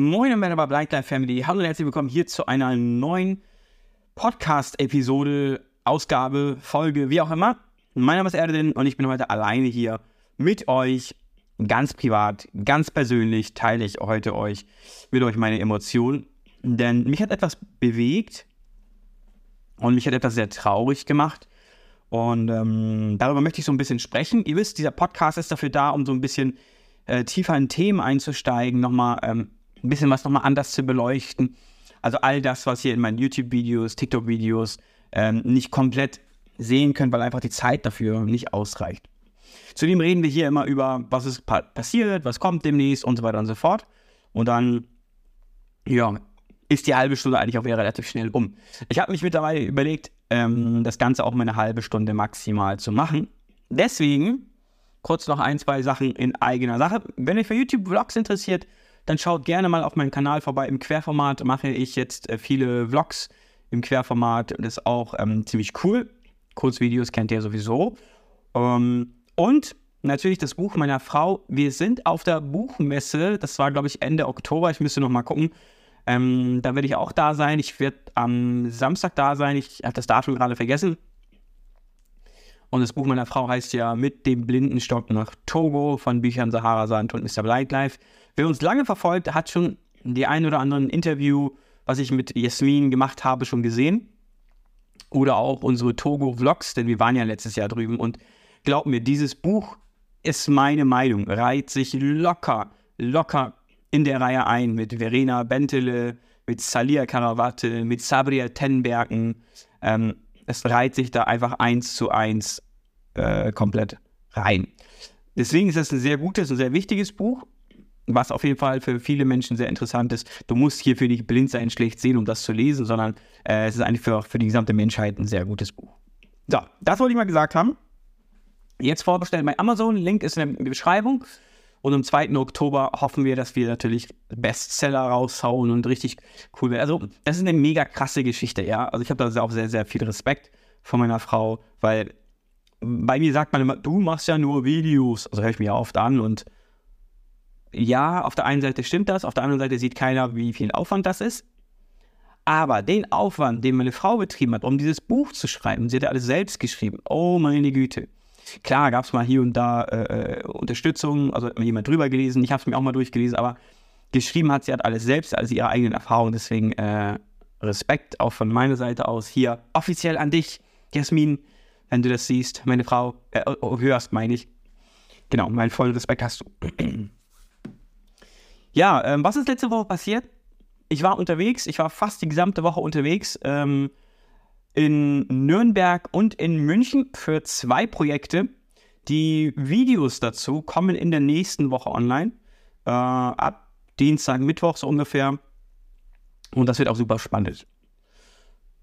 Moin und bei Blind Life Family. Hallo und herzlich willkommen hier zu einer neuen Podcast-Episode, Ausgabe, Folge, wie auch immer. Mein Name ist Erdin und ich bin heute alleine hier mit euch. Ganz privat, ganz persönlich teile ich heute euch mit euch meine Emotionen. Denn mich hat etwas bewegt und mich hat etwas sehr traurig gemacht. Und ähm, darüber möchte ich so ein bisschen sprechen. Ihr wisst, dieser Podcast ist dafür da, um so ein bisschen äh, tiefer in Themen einzusteigen, nochmal ähm, ein bisschen was nochmal anders zu beleuchten. Also all das, was ihr in meinen YouTube-Videos, TikTok-Videos ähm, nicht komplett sehen könnt, weil einfach die Zeit dafür nicht ausreicht. Zudem reden wir hier immer über, was ist pa passiert, was kommt demnächst und so weiter und so fort. Und dann, ja, ist die halbe Stunde eigentlich auch wieder relativ schnell um. Ich habe mich mittlerweile überlegt, ähm, das Ganze auch mal eine halbe Stunde maximal zu machen. Deswegen kurz noch ein, zwei Sachen in eigener Sache. Wenn euch für YouTube-Vlogs interessiert, dann schaut gerne mal auf meinen Kanal vorbei. Im Querformat mache ich jetzt äh, viele Vlogs im Querformat. Das ist auch ähm, ziemlich cool. Kurzvideos kennt ihr sowieso. Ähm, und natürlich das Buch meiner Frau. Wir sind auf der Buchmesse. Das war, glaube ich, Ende Oktober. Ich müsste noch mal gucken. Ähm, da werde ich auch da sein. Ich werde am Samstag da sein. Ich habe das Datum gerade vergessen. Und das Buch meiner Frau heißt ja Mit dem Blindenstock nach Togo von Büchern Sahara Sand und Mr. Lightlife. Wer uns lange verfolgt, hat schon die ein oder anderen Interview, was ich mit Jasmin gemacht habe, schon gesehen. Oder auch unsere Togo-Vlogs, denn wir waren ja letztes Jahr drüben. Und glaub mir, dieses Buch ist meine Meinung, reiht sich locker, locker in der Reihe ein mit Verena Bentele, mit Salia Karawatte, mit Sabria Tenbergen. Ähm, es reiht sich da einfach eins zu eins äh, komplett rein. Deswegen ist das ein sehr gutes und sehr wichtiges Buch, was auf jeden Fall für viele Menschen sehr interessant ist. Du musst hierfür nicht blind sein, schlecht sehen, um das zu lesen, sondern äh, es ist eigentlich für, für die gesamte Menschheit ein sehr gutes Buch. So, das wollte ich mal gesagt haben. Jetzt vorbestellen bei Amazon. Link ist in der Beschreibung. Und am 2. Oktober hoffen wir, dass wir natürlich Bestseller raushauen und richtig cool werden. Also, das ist eine mega krasse Geschichte, ja. Also, ich habe da auch sehr, sehr viel Respekt von meiner Frau, weil bei mir sagt man immer, du machst ja nur Videos. Also, höre ich mir ja oft an und ja, auf der einen Seite stimmt das, auf der anderen Seite sieht keiner, wie viel Aufwand das ist. Aber den Aufwand, den meine Frau betrieben hat, um dieses Buch zu schreiben, sie hat ja alles selbst geschrieben. Oh meine Güte. Klar gab es mal hier und da äh, äh, Unterstützung, also hat mir jemand drüber gelesen, ich habe es mir auch mal durchgelesen, aber geschrieben hat sie hat alles selbst, also ihre eigenen Erfahrungen. Deswegen äh, Respekt auch von meiner Seite aus hier offiziell an dich, Jasmin, wenn du das siehst, meine Frau, äh, hörst, meine ich. Genau, meinen vollen Respekt hast du. ja, ähm, was ist letzte Woche passiert? Ich war unterwegs, ich war fast die gesamte Woche unterwegs. Ähm, in Nürnberg und in München für zwei Projekte. Die Videos dazu kommen in der nächsten Woche online. Äh, ab Dienstag, Mittwoch so ungefähr. Und das wird auch super spannend.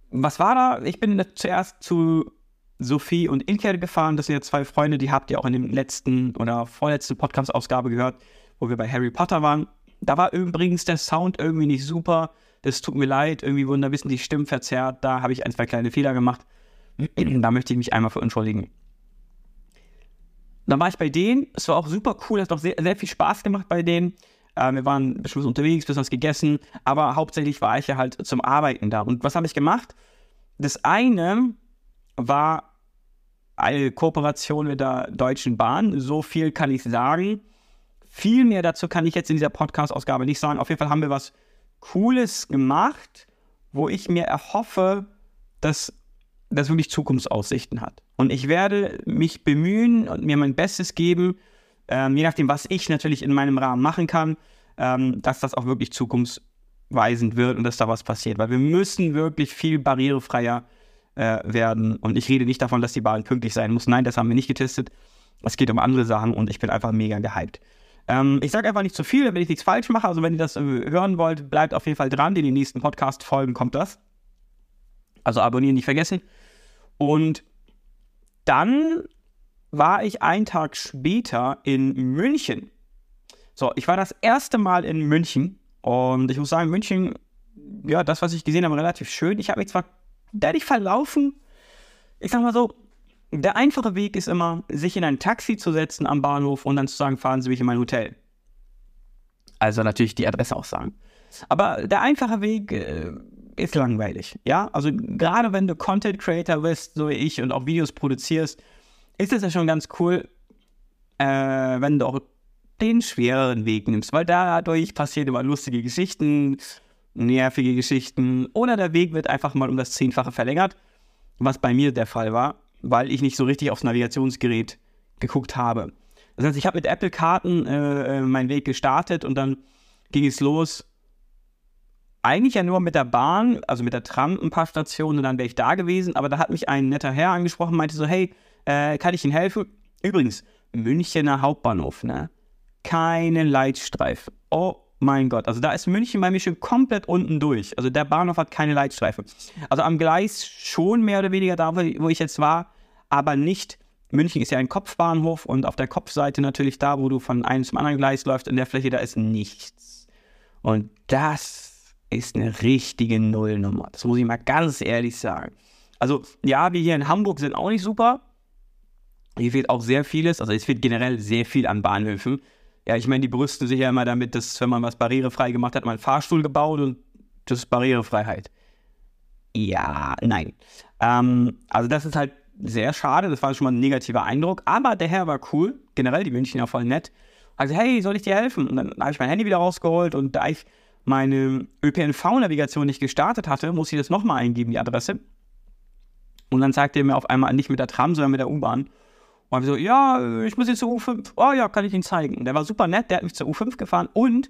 Was war da? Ich bin zuerst zu Sophie und Ilker gefahren. Das sind ja zwei Freunde, die habt ihr auch in dem letzten oder vorletzten Podcast-Ausgabe gehört, wo wir bei Harry Potter waren. Da war übrigens der Sound irgendwie nicht super es tut mir leid, irgendwie wurden da ein bisschen die Stimmen verzerrt, da habe ich ein, zwei kleine Fehler gemacht. da möchte ich mich einmal für entschuldigen. Dann war ich bei denen, es war auch super cool, es hat auch sehr, sehr viel Spaß gemacht bei denen. Äh, wir waren bestimmt unterwegs, bisschen was gegessen, aber hauptsächlich war ich ja halt zum Arbeiten da. Und was habe ich gemacht? Das eine war eine Kooperation mit der Deutschen Bahn, so viel kann ich sagen. Viel mehr dazu kann ich jetzt in dieser Podcast-Ausgabe nicht sagen. Auf jeden Fall haben wir was Cooles gemacht, wo ich mir erhoffe, dass das wirklich Zukunftsaussichten hat. Und ich werde mich bemühen und mir mein Bestes geben, ähm, je nachdem, was ich natürlich in meinem Rahmen machen kann, ähm, dass das auch wirklich zukunftsweisend wird und dass da was passiert. Weil wir müssen wirklich viel barrierefreier äh, werden. Und ich rede nicht davon, dass die Bahn pünktlich sein muss. Nein, das haben wir nicht getestet. Es geht um andere Sachen und ich bin einfach mega gehypt. Ähm, ich sage einfach nicht zu viel, damit ich nichts falsch mache. Also wenn ihr das äh, hören wollt, bleibt auf jeden Fall dran. In den nächsten Podcast-Folgen kommt das. Also abonnieren nicht vergessen. Und dann war ich einen Tag später in München. So, ich war das erste Mal in München und ich muss sagen, München, ja, das, was ich gesehen habe, relativ schön. Ich habe mich zwar dadurch verlaufen, ich sag mal so, der einfache Weg ist immer, sich in ein Taxi zu setzen am Bahnhof und dann zu sagen, fahren Sie mich in mein Hotel. Also natürlich die Adresse auch sagen. Aber der einfache Weg äh, ist langweilig. Ja, also gerade wenn du Content Creator bist, so wie ich, und auch Videos produzierst, ist es ja schon ganz cool, äh, wenn du auch den schwereren Weg nimmst, weil dadurch passieren immer lustige Geschichten, nervige Geschichten oder der Weg wird einfach mal um das Zehnfache verlängert, was bei mir der Fall war, weil ich nicht so richtig aufs Navigationsgerät geguckt habe. Das heißt, ich habe mit Apple-Karten äh, äh, meinen Weg gestartet und dann ging es los. Eigentlich ja nur mit der Bahn, also mit der Tram ein paar Stationen und dann wäre ich da gewesen. Aber da hat mich ein netter Herr angesprochen, meinte so, hey, äh, kann ich Ihnen helfen? Übrigens, Münchener Hauptbahnhof, ne? Keine Leitstreife. Oh mein Gott, also da ist München bei mir schon komplett unten durch. Also der Bahnhof hat keine Leitstreife. Also am Gleis schon mehr oder weniger da, wo ich jetzt war, aber nicht München ist ja ein Kopfbahnhof und auf der Kopfseite natürlich da, wo du von einem zum anderen Gleis läufst, in der Fläche, da ist nichts. Und das ist eine richtige Nullnummer. Das muss ich mal ganz ehrlich sagen. Also, ja, wir hier in Hamburg sind auch nicht super. Hier fehlt auch sehr vieles. Also, es fehlt generell sehr viel an Bahnhöfen. Ja, ich meine, die brüsten sich ja immer damit, dass, wenn man was barrierefrei gemacht hat, man einen Fahrstuhl gebaut und das ist Barrierefreiheit. Ja, nein. Ähm, also, das ist halt sehr schade, das war schon mal ein negativer Eindruck, aber der Herr war cool, generell die Münchner voll nett. Also, hey, soll ich dir helfen? Und dann habe ich mein Handy wieder rausgeholt und da ich meine ÖPNV-Navigation nicht gestartet hatte, muss ich das nochmal eingeben, die Adresse. Und dann sagte er mir auf einmal nicht mit der Tram, sondern mit der U-Bahn. Und ich so, ja, ich muss jetzt zur U5. Oh ja, kann ich Ihnen zeigen. Und der war super nett, der hat mich zur U5 gefahren und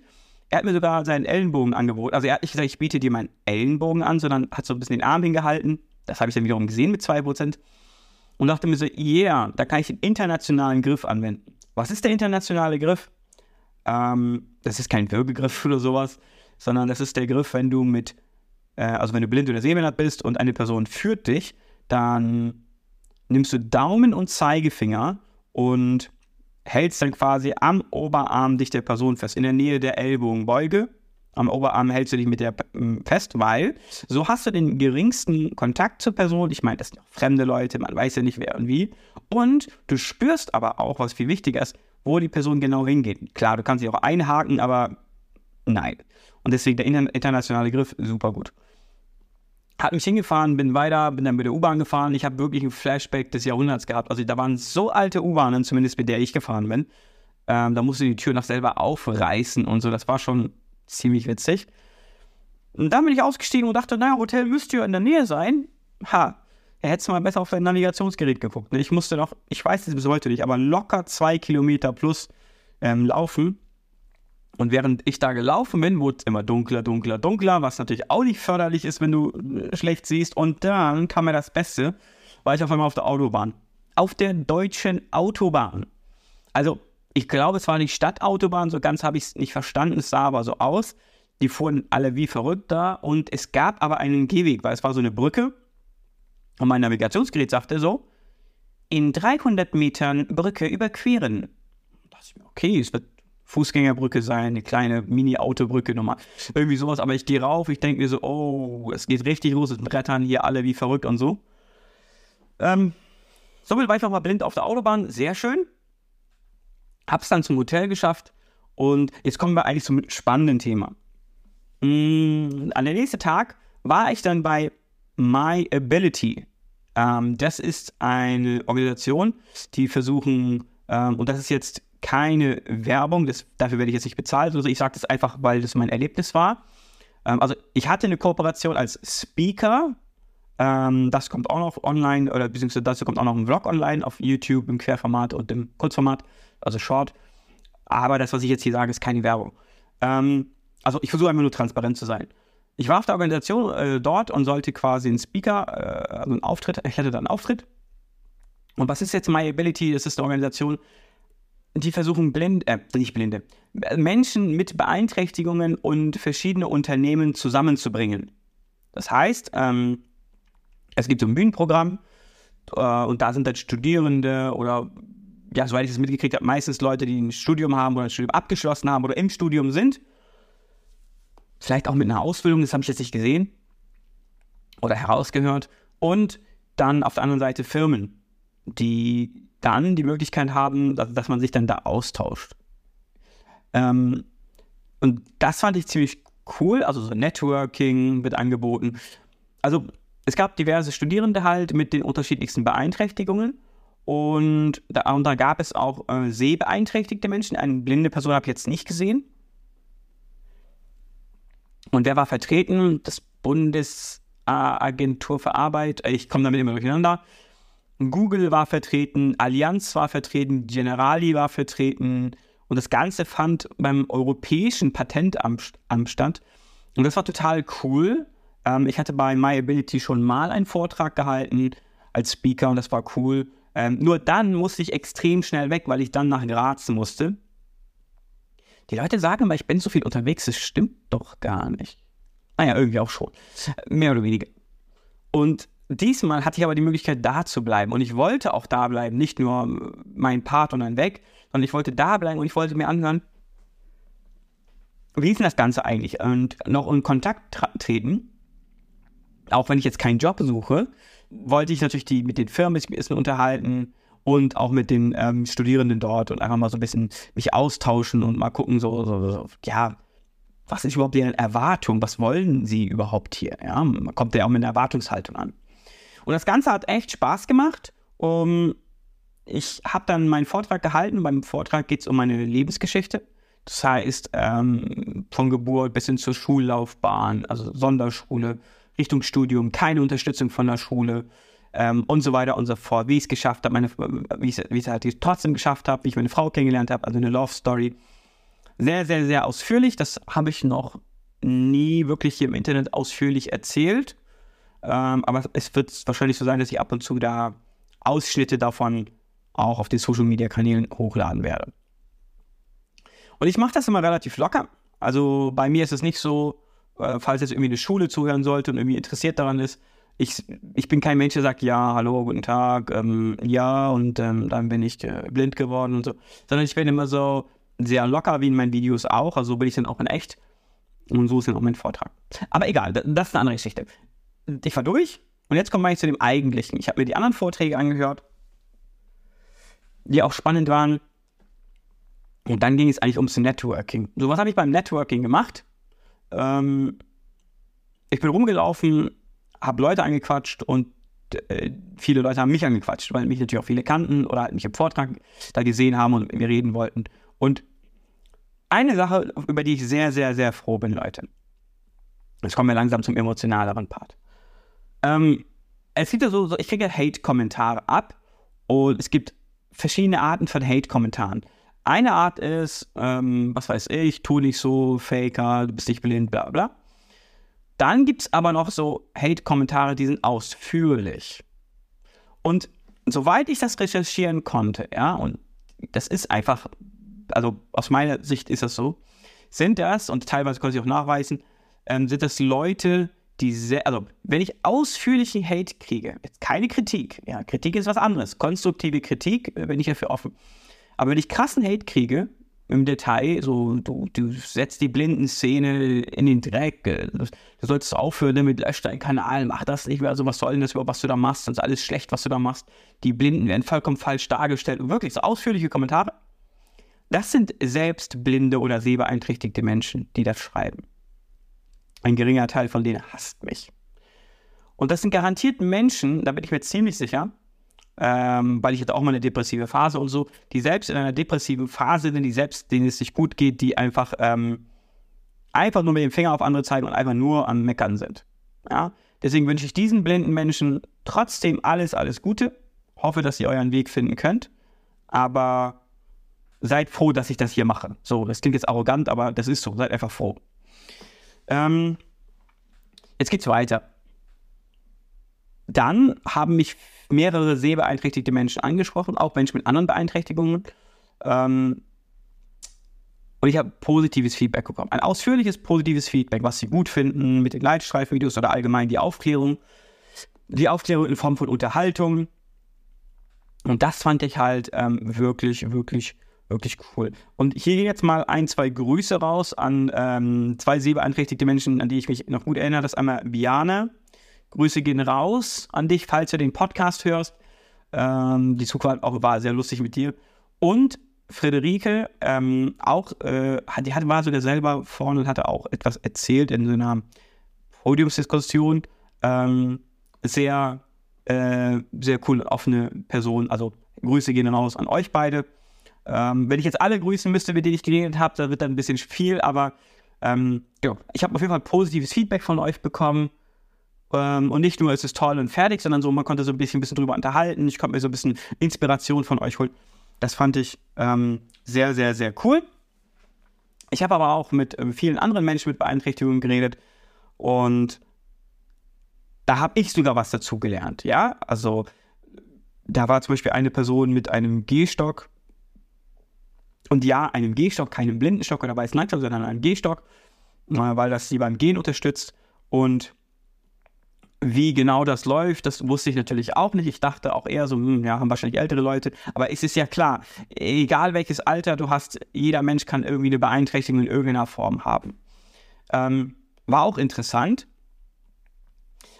er hat mir sogar seinen Ellenbogen angeboten. Also er hat nicht gesagt, ich biete dir meinen Ellenbogen an, sondern hat so ein bisschen den Arm hingehalten. Das habe ich dann wiederum gesehen mit 2% und dachte mir so, yeah, da kann ich den internationalen Griff anwenden. Was ist der internationale Griff? Ähm, das ist kein Würgegriff oder sowas, sondern das ist der Griff, wenn du mit, äh, also wenn du blind oder sehbehindert bist und eine Person führt dich, dann nimmst du Daumen und Zeigefinger und hältst dann quasi am Oberarm dich der Person fest, in der Nähe der Ellbogenbeuge am Oberarm hältst du dich mit der fest, weil so hast du den geringsten Kontakt zur Person. Ich meine, das sind auch fremde Leute, man weiß ja nicht wer und wie. Und du spürst aber auch, was viel wichtiger ist, wo die Person genau hingeht. Klar, du kannst sie auch einhaken, aber nein. Und deswegen der internationale Griff super gut. Hat mich hingefahren, bin weiter, bin dann mit der U-Bahn gefahren. Ich habe wirklich ein Flashback des Jahrhunderts gehabt. Also da waren so alte U-Bahnen, zumindest mit der ich gefahren bin. Ähm, da musste die Tür noch selber aufreißen und so. Das war schon ziemlich witzig. Und dann bin ich ausgestiegen und dachte, naja, Hotel müsste ja in der Nähe sein. Ha, er hätte mal besser auf sein Navigationsgerät geguckt. Ich musste noch, ich weiß es bis heute nicht, aber locker zwei Kilometer plus ähm, laufen. Und während ich da gelaufen bin, wurde es immer dunkler, dunkler, dunkler, was natürlich auch nicht förderlich ist, wenn du äh, schlecht siehst. Und dann kam mir das Beste, war ich auf einmal auf der Autobahn. Auf der deutschen Autobahn. Also, ich glaube, es war nicht Stadtautobahn, so ganz habe ich es nicht verstanden, es sah aber so aus. Die fuhren alle wie verrückt da und es gab aber einen Gehweg, weil es war so eine Brücke. Und mein Navigationsgerät sagte so, in 300 Metern Brücke überqueren. Da dachte ich mir, okay, es wird Fußgängerbrücke sein, eine kleine Mini-Autobrücke nochmal. Irgendwie sowas, aber ich gehe rauf, ich denke mir so, oh, es geht richtig los, es brettern hier alle wie verrückt und so. Ähm, somit war ich nochmal blind auf der Autobahn, sehr schön. Hab's dann zum Hotel geschafft und jetzt kommen wir eigentlich zum spannenden Thema. Mm, an der nächsten Tag war ich dann bei My Ability. Ähm, das ist eine Organisation, die versuchen, ähm, und das ist jetzt keine Werbung, das, dafür werde ich jetzt nicht bezahlt. Also ich sage das einfach, weil das mein Erlebnis war. Ähm, also ich hatte eine Kooperation als Speaker. Ähm, das kommt auch noch online, oder beziehungsweise dazu kommt auch noch ein Vlog online auf YouTube im Querformat und im Kurzformat also Short. Aber das, was ich jetzt hier sage, ist keine Werbung. Ähm, also ich versuche einfach nur transparent zu sein. Ich war auf der Organisation äh, dort und sollte quasi einen Speaker, äh, also einen Auftritt, ich hatte da einen Auftritt. Und was ist jetzt My Ability? Das ist eine Organisation, die versuchen blind, äh, nicht blinde, Menschen mit Beeinträchtigungen und verschiedene Unternehmen zusammenzubringen. Das heißt, ähm, es gibt so ein Bühnenprogramm äh, und da sind dann Studierende oder ja, soweit ich das mitgekriegt habe, meistens Leute, die ein Studium haben oder ein Studium abgeschlossen haben oder im Studium sind. Vielleicht auch mit einer Ausbildung, das habe ich jetzt nicht gesehen oder herausgehört. Und dann auf der anderen Seite Firmen, die dann die Möglichkeit haben, dass, dass man sich dann da austauscht. Ähm, Und das fand ich ziemlich cool. Also so Networking wird angeboten. Also es gab diverse Studierende halt mit den unterschiedlichsten Beeinträchtigungen. Und da, und da gab es auch äh, sehbeeinträchtigte Menschen. Eine blinde Person habe ich jetzt nicht gesehen. Und wer war vertreten? Das Bundesagentur für Arbeit. Ich komme damit immer durcheinander. Google war vertreten, Allianz war vertreten, Generali war vertreten. Und das Ganze fand beim Europäischen Patentamt statt. Und das war total cool. Ähm, ich hatte bei MyAbility schon mal einen Vortrag gehalten als Speaker und das war cool. Ähm, nur dann musste ich extrem schnell weg, weil ich dann nach Graz musste. Die Leute sagen immer, ich bin so viel unterwegs, das stimmt doch gar nicht. Naja, irgendwie auch schon. Mehr oder weniger. Und diesmal hatte ich aber die Möglichkeit, da zu bleiben. Und ich wollte auch da bleiben, nicht nur mein Part und dann weg, sondern ich wollte da bleiben und ich wollte mir anhören, wie ist denn das Ganze eigentlich? Und noch in Kontakt treten, auch wenn ich jetzt keinen Job suche, wollte ich natürlich die mit den Firmen ein unterhalten und auch mit den ähm, Studierenden dort und einfach mal so ein bisschen mich austauschen und mal gucken, so, so, so ja, was ist überhaupt deren Erwartung? Was wollen sie überhaupt hier? Ja, man kommt ja auch mit einer Erwartungshaltung an. Und das Ganze hat echt Spaß gemacht. Um, ich habe dann meinen Vortrag gehalten. Beim Vortrag geht es um meine Lebensgeschichte. Das heißt, ähm, von Geburt bis hin zur Schullaufbahn, also Sonderschule, Richtung Studium, keine Unterstützung von der Schule ähm, und so weiter und so fort. Wie ich es geschafft habe, wie ich es halt trotzdem geschafft habe, wie ich meine Frau kennengelernt habe, also eine Love Story. Sehr, sehr, sehr ausführlich. Das habe ich noch nie wirklich hier im Internet ausführlich erzählt. Ähm, aber es wird wahrscheinlich so sein, dass ich ab und zu da Ausschnitte davon auch auf den Social Media Kanälen hochladen werde. Und ich mache das immer relativ locker. Also bei mir ist es nicht so, äh, falls jetzt irgendwie eine Schule zuhören sollte und irgendwie interessiert daran ist. Ich, ich bin kein Mensch, der sagt, ja, hallo, guten Tag, ähm, ja, und ähm, dann bin ich äh, blind geworden und so. Sondern ich bin immer so sehr locker, wie in meinen Videos auch. Also so bin ich dann auch in echt. Und so ist dann auch mein Vortrag. Aber egal, das ist eine andere Geschichte. Ich war durch und jetzt kommen wir zu dem Eigentlichen. Ich habe mir die anderen Vorträge angehört, die auch spannend waren. Und dann ging es eigentlich ums Networking. So, was habe ich beim Networking gemacht? Ähm, ich bin rumgelaufen, habe Leute angequatscht und äh, viele Leute haben mich angequatscht, weil mich natürlich auch viele kannten oder halt mich im Vortrag da gesehen haben und mit mir reden wollten. Und eine Sache, über die ich sehr, sehr, sehr froh bin, Leute. Jetzt kommen wir langsam zum emotionaleren Part. Ähm, es gibt ja so, ich kriege Hate-Kommentare ab und es gibt verschiedene Arten von Hate-Kommentaren. Eine Art ist, ähm, was weiß ich, tu nicht so, Faker, du bist nicht blind, bla bla. Dann gibt es aber noch so Hate-Kommentare, die sind ausführlich. Und soweit ich das recherchieren konnte, ja, und das ist einfach, also aus meiner Sicht ist das so, sind das, und teilweise konnte ich auch nachweisen, ähm, sind das Leute, die sehr, also wenn ich ausführlichen Hate kriege, jetzt keine Kritik, ja, Kritik ist was anderes, konstruktive Kritik äh, bin ich dafür offen, aber wenn ich krassen Hate kriege, im Detail, so, du, du setzt die Blindenszene in den Dreck, äh, du solltest aufhören damit, lösch deinen Kanal, mach das nicht mehr, also was soll denn das überhaupt, was du da machst, das ist alles schlecht, was du da machst, die Blinden werden vollkommen falsch dargestellt und wirklich so ausführliche Kommentare. Das sind selbst blinde oder sehbeeinträchtigte Menschen, die das schreiben. Ein geringer Teil von denen hasst mich. Und das sind garantiert Menschen, da bin ich mir ziemlich sicher, ähm, weil ich hatte auch mal eine depressive Phase und so, die selbst in einer depressiven Phase sind, die selbst, denen es nicht gut geht, die einfach, ähm, einfach nur mit dem Finger auf andere zeigen und einfach nur am Meckern sind. Ja? Deswegen wünsche ich diesen blinden Menschen trotzdem alles, alles Gute. Hoffe, dass ihr euren Weg finden könnt. Aber seid froh, dass ich das hier mache. So, das klingt jetzt arrogant, aber das ist so. Seid einfach froh. Ähm, jetzt geht's weiter. Dann haben mich mehrere sehbeeinträchtigte Menschen angesprochen, auch Menschen mit anderen Beeinträchtigungen. Ähm, und ich habe positives Feedback bekommen. Ein ausführliches positives Feedback, was sie gut finden mit den Leitstreifvideos oder allgemein die Aufklärung. Die Aufklärung in Form von Unterhaltung. Und das fand ich halt ähm, wirklich, wirklich, wirklich cool. Und hier gehen jetzt mal ein, zwei Grüße raus an ähm, zwei sehbeeinträchtigte Menschen, an die ich mich noch gut erinnere. Das ist einmal Biane Grüße gehen raus an dich, falls du den Podcast hörst. Ähm, die Zukunft auch war sehr lustig mit dir. Und Friederike, ähm, auch, äh, die hat, war sogar selber vorne und hatte auch etwas erzählt in so einer Podiumsdiskussion. Ähm, sehr, äh, sehr cool, offene Person. Also Grüße gehen raus an euch beide. Ähm, wenn ich jetzt alle grüßen müsste, mit denen ich geredet habe, da wird dann ein bisschen viel, aber ähm, ja, ich habe auf jeden Fall positives Feedback von euch bekommen. Ähm, und nicht nur, es ist toll und fertig, sondern so, man konnte so ein bisschen, bisschen drüber unterhalten. Ich konnte mir so ein bisschen Inspiration von euch holen. Das fand ich ähm, sehr, sehr, sehr cool. Ich habe aber auch mit ähm, vielen anderen Menschen mit Beeinträchtigungen geredet und da habe ich sogar was dazu gelernt. Ja, also da war zum Beispiel eine Person mit einem Gehstock und ja, einem Gehstock, keinem Blindenstock oder weißen Leitstock, sondern einem Gehstock, äh, weil das sie beim Gehen unterstützt und wie genau das läuft, das wusste ich natürlich auch nicht. Ich dachte auch eher so, hm, ja, haben wahrscheinlich ältere Leute. Aber es ist ja klar, egal welches Alter du hast, jeder Mensch kann irgendwie eine Beeinträchtigung in irgendeiner Form haben. Ähm, war auch interessant.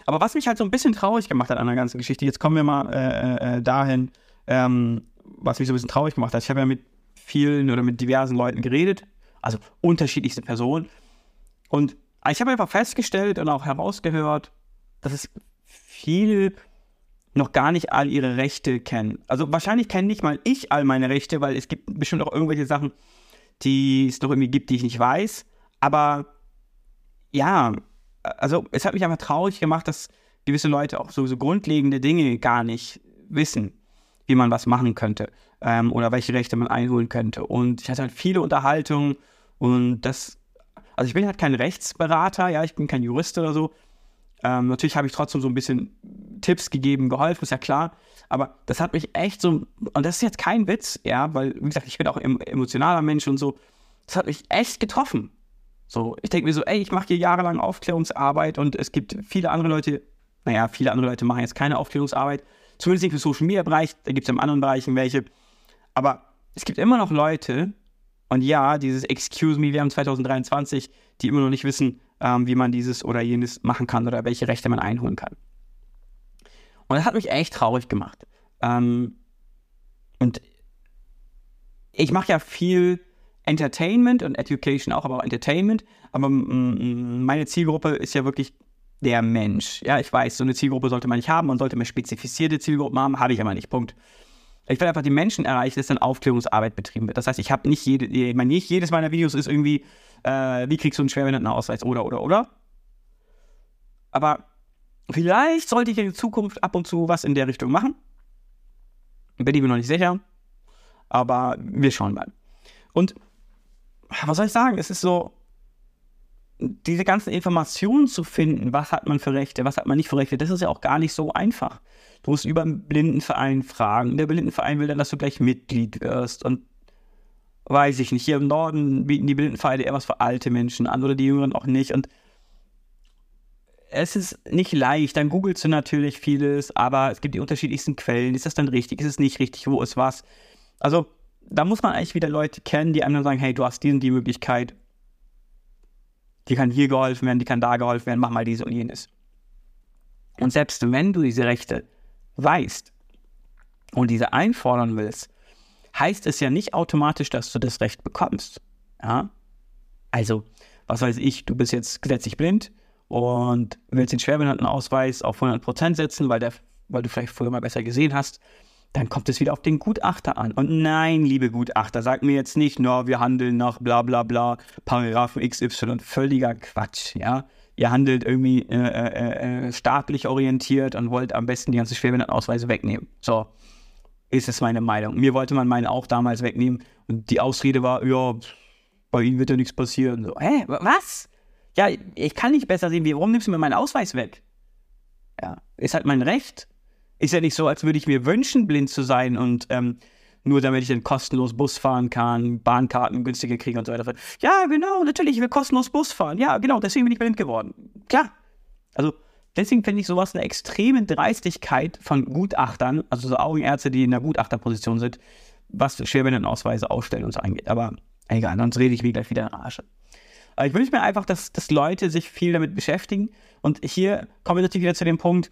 Aber was mich halt so ein bisschen traurig gemacht hat an der ganzen Geschichte, jetzt kommen wir mal äh, äh, dahin, ähm, was mich so ein bisschen traurig gemacht hat. Ich habe ja mit vielen oder mit diversen Leuten geredet, also unterschiedlichste Personen. Und ich habe einfach festgestellt und auch herausgehört, dass es viele noch gar nicht all ihre Rechte kennen. Also wahrscheinlich kenne nicht mal ich all meine Rechte, weil es gibt bestimmt auch irgendwelche Sachen, die es noch irgendwie gibt, die ich nicht weiß. Aber ja, also es hat mich einfach traurig gemacht, dass gewisse Leute auch so, so grundlegende Dinge gar nicht wissen, wie man was machen könnte ähm, oder welche Rechte man einholen könnte. Und ich hatte halt viele Unterhaltungen und das, also ich bin halt kein Rechtsberater, ja, ich bin kein Jurist oder so, ähm, natürlich habe ich trotzdem so ein bisschen Tipps gegeben, geholfen, ist ja klar. Aber das hat mich echt so, und das ist jetzt kein Witz, ja, weil, wie gesagt, ich bin auch ein emotionaler Mensch und so. Das hat mich echt getroffen. So, ich denke mir so, ey, ich mache hier jahrelang Aufklärungsarbeit und es gibt viele andere Leute, naja, viele andere Leute machen jetzt keine Aufklärungsarbeit, zumindest nicht für Social Media Bereich, da gibt es in anderen Bereichen welche. Aber es gibt immer noch Leute, und ja, dieses Excuse me, wir haben 2023, die immer noch nicht wissen, ähm, wie man dieses oder jenes machen kann oder welche Rechte man einholen kann. Und das hat mich echt traurig gemacht. Ähm, und ich mache ja viel Entertainment und Education auch, aber auch Entertainment. Aber meine Zielgruppe ist ja wirklich der Mensch. Ja, ich weiß, so eine Zielgruppe sollte man nicht haben. Man sollte mehr spezifizierte Zielgruppen haben. Habe ich aber nicht. Punkt. Ich will einfach die Menschen erreichen, dass dann Aufklärungsarbeit betrieben wird. Das heißt, ich habe nicht, jede, ich meine, nicht jedes meiner Videos ist irgendwie äh, wie kriegst du einen Schwerbehindertenausweis oder, oder, oder. Aber vielleicht sollte ich in Zukunft ab und zu was in der Richtung machen. Bin ich mir noch nicht sicher. Aber wir schauen mal. Und was soll ich sagen? Es ist so, diese ganzen Informationen zu finden, was hat man für Rechte, was hat man nicht für Rechte, das ist ja auch gar nicht so einfach. Du musst über einen Blindenverein fragen. Der Blindenverein will dann, dass du gleich Mitglied wirst. Und weiß ich nicht. Hier im Norden bieten die Blindenvereine eher was für alte Menschen an oder die Jüngeren auch nicht. Und es ist nicht leicht. Dann googelst du natürlich vieles, aber es gibt die unterschiedlichsten Quellen. Ist das dann richtig? Ist es nicht richtig? Wo ist was? Also, da muss man eigentlich wieder Leute kennen, die einem dann sagen: Hey, du hast diesen die Möglichkeit. Die kann hier geholfen werden, die kann da geholfen werden, mach mal diese und jenes. Und selbst wenn du diese Rechte weißt und diese einfordern willst, heißt es ja nicht automatisch, dass du das Recht bekommst. Ja? Also, was weiß ich, du bist jetzt gesetzlich blind und willst den Schwerbehindertenausweis auf 100% setzen, weil, der, weil du vielleicht früher mal besser gesehen hast, dann kommt es wieder auf den Gutachter an. Und nein, liebe Gutachter, sag mir jetzt nicht, no, wir handeln nach bla bla bla, Paragraphen XY, völliger Quatsch, ja. Ihr handelt irgendwie äh, äh, äh, staatlich orientiert und wollt am besten die ganzen Schwerbehindertenausweise wegnehmen. So, ist es meine Meinung. Mir wollte man meinen auch damals wegnehmen. Und die Ausrede war, ja, bei Ihnen wird ja nichts passieren. So, hä, was? Ja, ich kann nicht besser sehen. Warum nimmst du mir meinen Ausweis weg? Ja, ist halt mein Recht. Ist ja nicht so, als würde ich mir wünschen, blind zu sein und ähm, nur damit ich dann kostenlos Bus fahren kann, Bahnkarten günstiger kriege und so weiter. Ja, genau, natürlich, ich will kostenlos Bus fahren. Ja, genau, deswegen bin ich blind geworden. Klar. Also, Deswegen finde ich sowas eine extreme Dreistigkeit von Gutachtern, also so Augenärzte, die in der Gutachterposition sind, was Schwerbehindertenausweise ausstellen und so angeht. Aber egal, sonst rede ich mir gleich wieder in Arsch. Aber ich wünsche mir einfach, dass, dass Leute sich viel damit beschäftigen. Und hier kommen wir natürlich wieder zu dem Punkt,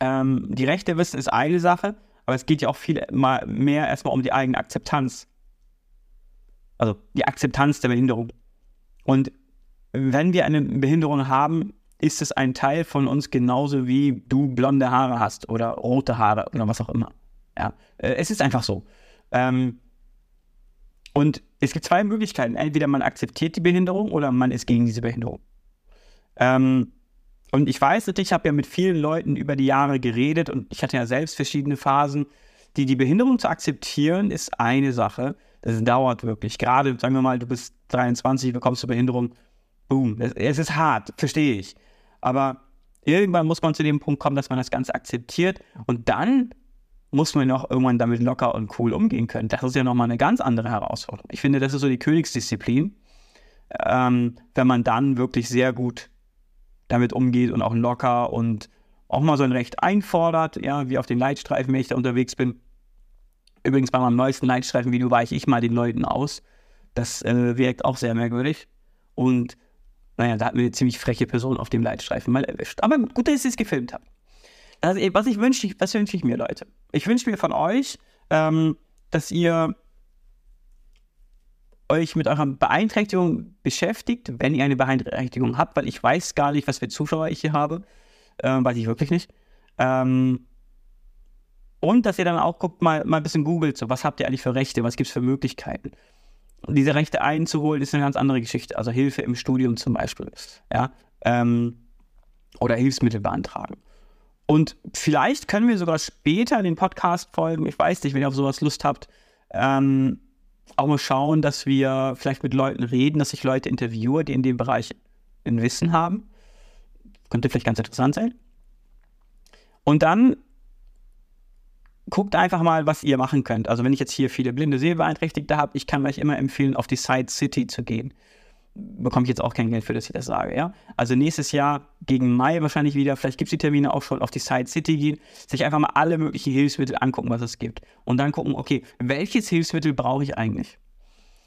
ähm, die Rechte wissen ist eine Sache, aber es geht ja auch viel mal mehr erstmal um die eigene Akzeptanz Also die Akzeptanz der Behinderung. Und wenn wir eine Behinderung haben, ist es ein Teil von uns genauso wie du blonde Haare hast oder rote Haare oder was auch immer. Ja, äh, es ist einfach so. Ähm, und es gibt zwei Möglichkeiten. Entweder man akzeptiert die Behinderung oder man ist gegen diese Behinderung. Ähm, und ich weiß natürlich, ich habe ja mit vielen Leuten über die Jahre geredet und ich hatte ja selbst verschiedene Phasen. Die, die Behinderung zu akzeptieren, ist eine Sache. Das dauert wirklich. Gerade, sagen wir mal, du bist 23, bekommst du Behinderung. Boom. Es ist hart, verstehe ich. Aber irgendwann muss man zu dem Punkt kommen, dass man das Ganze akzeptiert. Und dann muss man auch irgendwann damit locker und cool umgehen können. Das ist ja nochmal eine ganz andere Herausforderung. Ich finde, das ist so die Königsdisziplin, ähm, wenn man dann wirklich sehr gut damit umgeht und auch locker und auch mal so ein Recht einfordert, ja, wie auf den Leitstreifen, wenn ich da unterwegs bin. Übrigens bei meinem neuesten Leitstreifen-Video weiche ich mal den Leuten aus. Das äh, wirkt auch sehr merkwürdig. Und naja, da hat mir eine ziemlich freche Person auf dem Leitstreifen mal erwischt. Aber gut, dass ich es gefilmt habe. Also, was ich wünsche, was wünsche ich mir, Leute? Ich wünsche mir von euch, ähm, dass ihr euch mit eurer Beeinträchtigung beschäftigt, wenn ihr eine Beeinträchtigung habt, weil ich weiß gar nicht, was für Zuschauer ich hier habe. Ähm, weiß ich wirklich nicht. Ähm, und dass ihr dann auch guckt, mal, mal ein bisschen googelt, so, was habt ihr eigentlich für Rechte, was gibt es für Möglichkeiten. Und diese Rechte einzuholen, ist eine ganz andere Geschichte. Also Hilfe im Studium zum Beispiel. Ja? Ähm, oder Hilfsmittel beantragen. Und vielleicht können wir sogar später in den Podcast-Folgen, ich weiß nicht, wenn ihr auf sowas Lust habt, ähm, auch mal schauen, dass wir vielleicht mit Leuten reden, dass ich Leute interviewe, die in dem Bereich ein Wissen haben. Könnte vielleicht ganz interessant sein. Und dann guckt einfach mal, was ihr machen könnt. Also wenn ich jetzt hier viele blinde Sehbeeinträchtigte habe, ich kann euch immer empfehlen, auf die Side City zu gehen bekomme ich jetzt auch kein Geld für, dass ich das sage, ja. Also nächstes Jahr gegen Mai wahrscheinlich wieder, vielleicht gibt es die Termine auch schon, auf die Side City gehen, sich einfach mal alle möglichen Hilfsmittel angucken, was es gibt. Und dann gucken, okay, welches Hilfsmittel brauche ich eigentlich?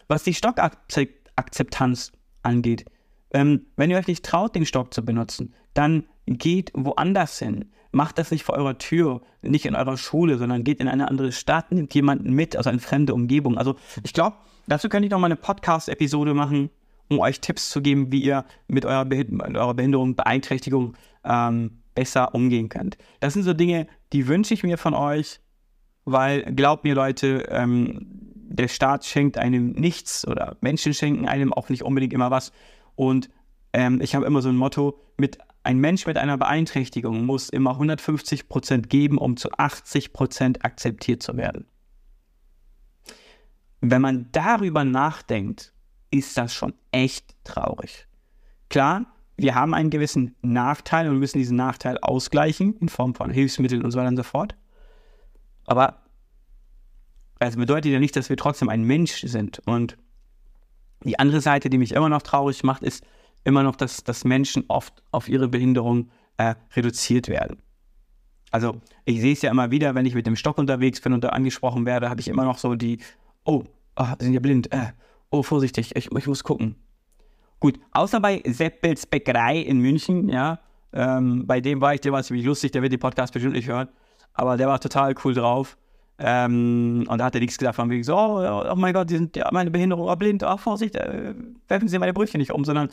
Was die Stockakzeptanz angeht, ähm, wenn ihr euch nicht traut, den Stock zu benutzen, dann geht woanders hin. Macht das nicht vor eurer Tür, nicht in eurer Schule, sondern geht in eine andere Stadt, nimmt jemanden mit, also eine fremde Umgebung. Also ich glaube, dazu könnte ich noch mal eine Podcast-Episode machen, um euch Tipps zu geben, wie ihr mit eurer, Behind mit eurer Behinderung, Beeinträchtigung ähm, besser umgehen könnt. Das sind so Dinge, die wünsche ich mir von euch, weil glaubt mir Leute, ähm, der Staat schenkt einem nichts oder Menschen schenken einem auch nicht unbedingt immer was. Und ähm, ich habe immer so ein Motto, mit, ein Mensch mit einer Beeinträchtigung muss immer 150 Prozent geben, um zu 80 Prozent akzeptiert zu werden. Wenn man darüber nachdenkt, ist das schon echt traurig. Klar, wir haben einen gewissen Nachteil und müssen diesen Nachteil ausgleichen in Form von Hilfsmitteln und so weiter und so fort. Aber das bedeutet ja nicht, dass wir trotzdem ein Mensch sind. Und die andere Seite, die mich immer noch traurig macht, ist immer noch, dass, dass Menschen oft auf ihre Behinderung äh, reduziert werden. Also ich sehe es ja immer wieder, wenn ich mit dem Stock unterwegs bin und da angesprochen werde, habe ich immer noch so die, oh, oh sind ja blind, äh, oh, vorsichtig, ich, ich muss gucken. Gut, außer bei Seppels Bäckerei in München, ja, ähm, bei dem war ich, der war ziemlich lustig, der wird die Podcast bestimmt nicht hören, aber der war total cool drauf. Ähm, und da hat er nichts gesagt von wegen so, oh, oh mein Gott, die sind ja, meine Behinderung, oh, blind, oh, Vorsicht, äh, werfen Sie meine Brötchen nicht um, sondern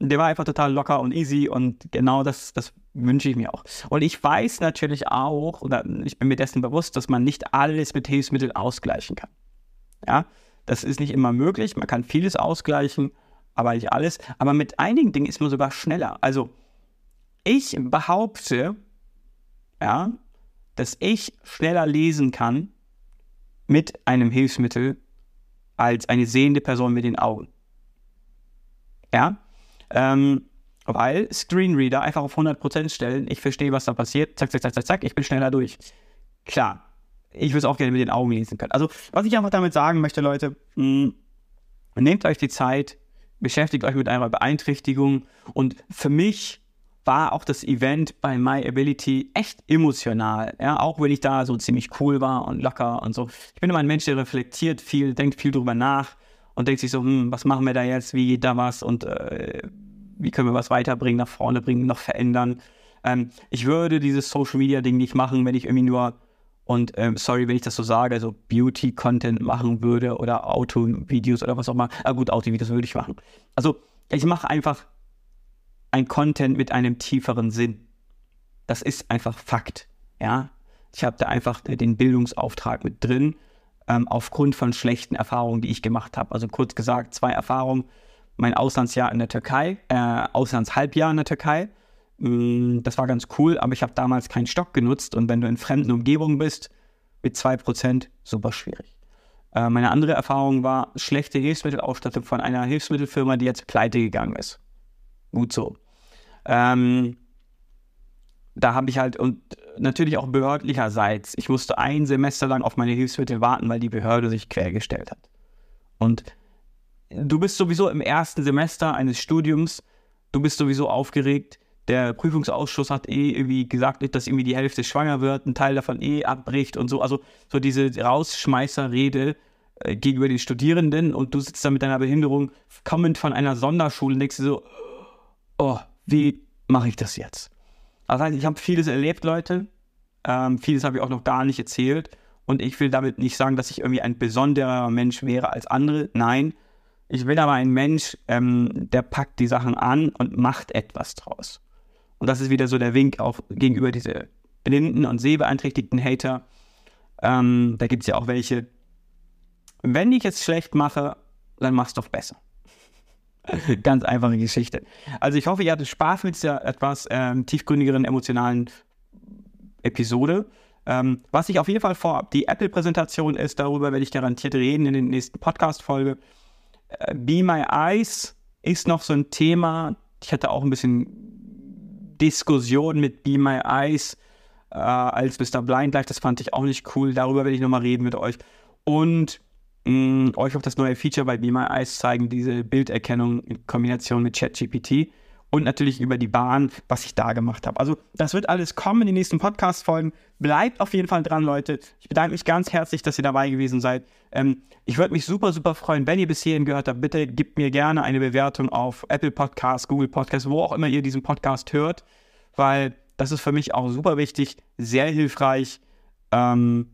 der war einfach total locker und easy und genau das, das wünsche ich mir auch. Und ich weiß natürlich auch, oder ich bin mir dessen bewusst, dass man nicht alles mit Hilfsmitteln ausgleichen kann. Ja, das ist nicht immer möglich. Man kann vieles ausgleichen, aber nicht alles. Aber mit einigen Dingen ist man sogar schneller. Also ich behaupte, ja, dass ich schneller lesen kann mit einem Hilfsmittel als eine sehende Person mit den Augen. Ja, ähm, weil Screenreader einfach auf 100% stellen, ich verstehe, was da passiert, zack, zack, zack, zack, zack, ich bin schneller durch. Klar, ich würde es auch gerne mit den Augen lesen können. Also, was ich einfach damit sagen möchte, Leute, mh, hm, nehmt euch die Zeit, beschäftigt euch mit einer Beeinträchtigung und für mich war auch das Event bei My Ability echt emotional, ja, auch wenn ich da so ziemlich cool war und locker und so. Ich bin immer ein Mensch, der reflektiert viel, denkt viel drüber nach und denkt sich so, hm, was machen wir da jetzt, wie geht da was und äh, wie können wir was weiterbringen, nach vorne bringen, noch verändern. Ähm, ich würde dieses Social Media Ding nicht machen, wenn ich irgendwie nur Und ähm, sorry, wenn ich das so sage, so Beauty-Content machen würde oder Auto-Videos oder was auch immer. Ah, gut, Auto-Videos würde ich machen. Also, ich mache einfach ein Content mit einem tieferen Sinn. Das ist einfach Fakt. Ja, ich habe da einfach den Bildungsauftrag mit drin, ähm, aufgrund von schlechten Erfahrungen, die ich gemacht habe. Also kurz gesagt, zwei Erfahrungen. Mein Auslandsjahr in der Türkei, äh, Auslandshalbjahr in der Türkei. Mm, das war ganz cool, aber ich habe damals keinen Stock genutzt und wenn du in fremden Umgebungen bist, mit 2%, super schwierig. Äh, meine andere Erfahrung war schlechte Hilfsmittelausstattung von einer Hilfsmittelfirma, die jetzt pleite gegangen ist. Gut so. Ähm, da habe ich halt, und natürlich auch behördlicherseits, ich musste ein Semester lang auf meine Hilfsmittel warten, weil die Behörde sich quergestellt hat. Und du bist sowieso im ersten Semester eines Studiums, du bist sowieso aufgeregt. Der Prüfungsausschuss hat eh irgendwie gesagt, dass irgendwie die Hälfte schwanger wird, ein Teil davon eh abbricht und so. Also so diese Rausschmeißerrede äh, gegenüber den Studierenden und du sitzt da mit deiner Behinderung kommend von einer Sonderschule und denkst dir so, oh, wie mache ich das jetzt? Heißt, ich habe vieles erlebt, Leute. Ähm, vieles habe ich auch noch gar nicht erzählt. Und ich will damit nicht sagen, dass ich irgendwie ein besonderer Mensch wäre als andere. Nein, ich will aber ein Mensch, ähm, der packt die Sachen an und macht etwas draus. Und das ist wieder so der Wink auch gegenüber diese blinden und sehbeeinträchtigten Hater. Ähm, da gibt es ja auch welche. Wenn ich es schlecht mache, dann mach's doch besser. Ganz einfache Geschichte. Also ich hoffe, ihr hattet Spaß mit dieser etwas ähm, tiefgründigeren, emotionalen Episode. Ähm, was ich auf jeden Fall vorab, die Apple-Präsentation ist, darüber werde ich garantiert reden in der nächsten Podcast-Folge. Äh, Be My Eyes ist noch so ein Thema. Ich hatte auch ein bisschen Diskussion mit Be My Eyes äh, als Mr. Blind Life. Das fand ich auch nicht cool. Darüber werde ich nochmal reden mit euch. Und mh, mm, euch auf das neue Feature bei Be My Eyes zeigen, diese Bilderkennung in Kombination mit ChatGPT und natürlich über die Bahn, was ich da gemacht habe. Also das wird alles kommen in den nächsten Podcast-Folgen. Bleibt auf jeden Fall dran, Leute. Ich bedanke mich ganz herzlich, dass ihr dabei gewesen seid. Ähm, ich würde mich super, super freuen, wenn ihr bis hierhin gehört habt. Bitte gebt mir gerne eine Bewertung auf Apple Podcasts, Google Podcasts, wo auch immer ihr diesen Podcast hört, weil das ist für mich auch super wichtig, sehr hilfreich. Ähm,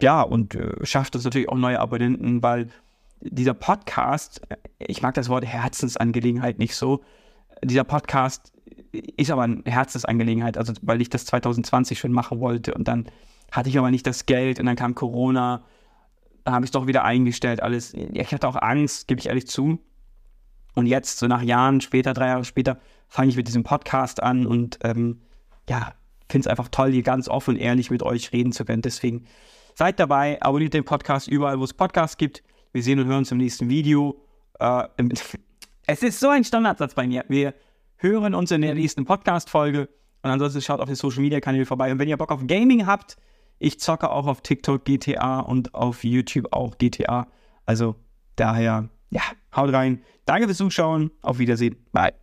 ja, und äh, schafft uns natürlich auch neue Abonnenten, weil dieser Podcast, ich mag das Wort Herzensangelegenheit nicht so. Dieser Podcast ist aber eine Herzensangelegenheit, also weil ich das 2020 schon machen wollte und dann hatte ich aber nicht das Geld und dann kam Corona, da habe ich es doch wieder eingestellt, alles. Ich hatte auch Angst, gebe ich ehrlich zu. Und jetzt, so nach Jahren später, drei Jahre später, fange ich mit diesem Podcast an und ähm, ja, finde es einfach toll, hier ganz offen und ehrlich mit euch reden zu können. Deswegen Seid dabei, abonniert den Podcast überall, wo es Podcasts gibt. Wir sehen und hören uns im nächsten Video. Äh, es ist so ein Standardsatz bei mir. Wir hören uns in der nächsten Podcast-Folge. Und ansonsten schaut auf den Social Media Kanälen vorbei. Und wenn ihr Bock auf Gaming habt, ich zocke auch auf TikTok GTA und auf YouTube auch GTA. Also daher, ja, haut rein. Danke fürs Zuschauen. Auf Wiedersehen. Bye.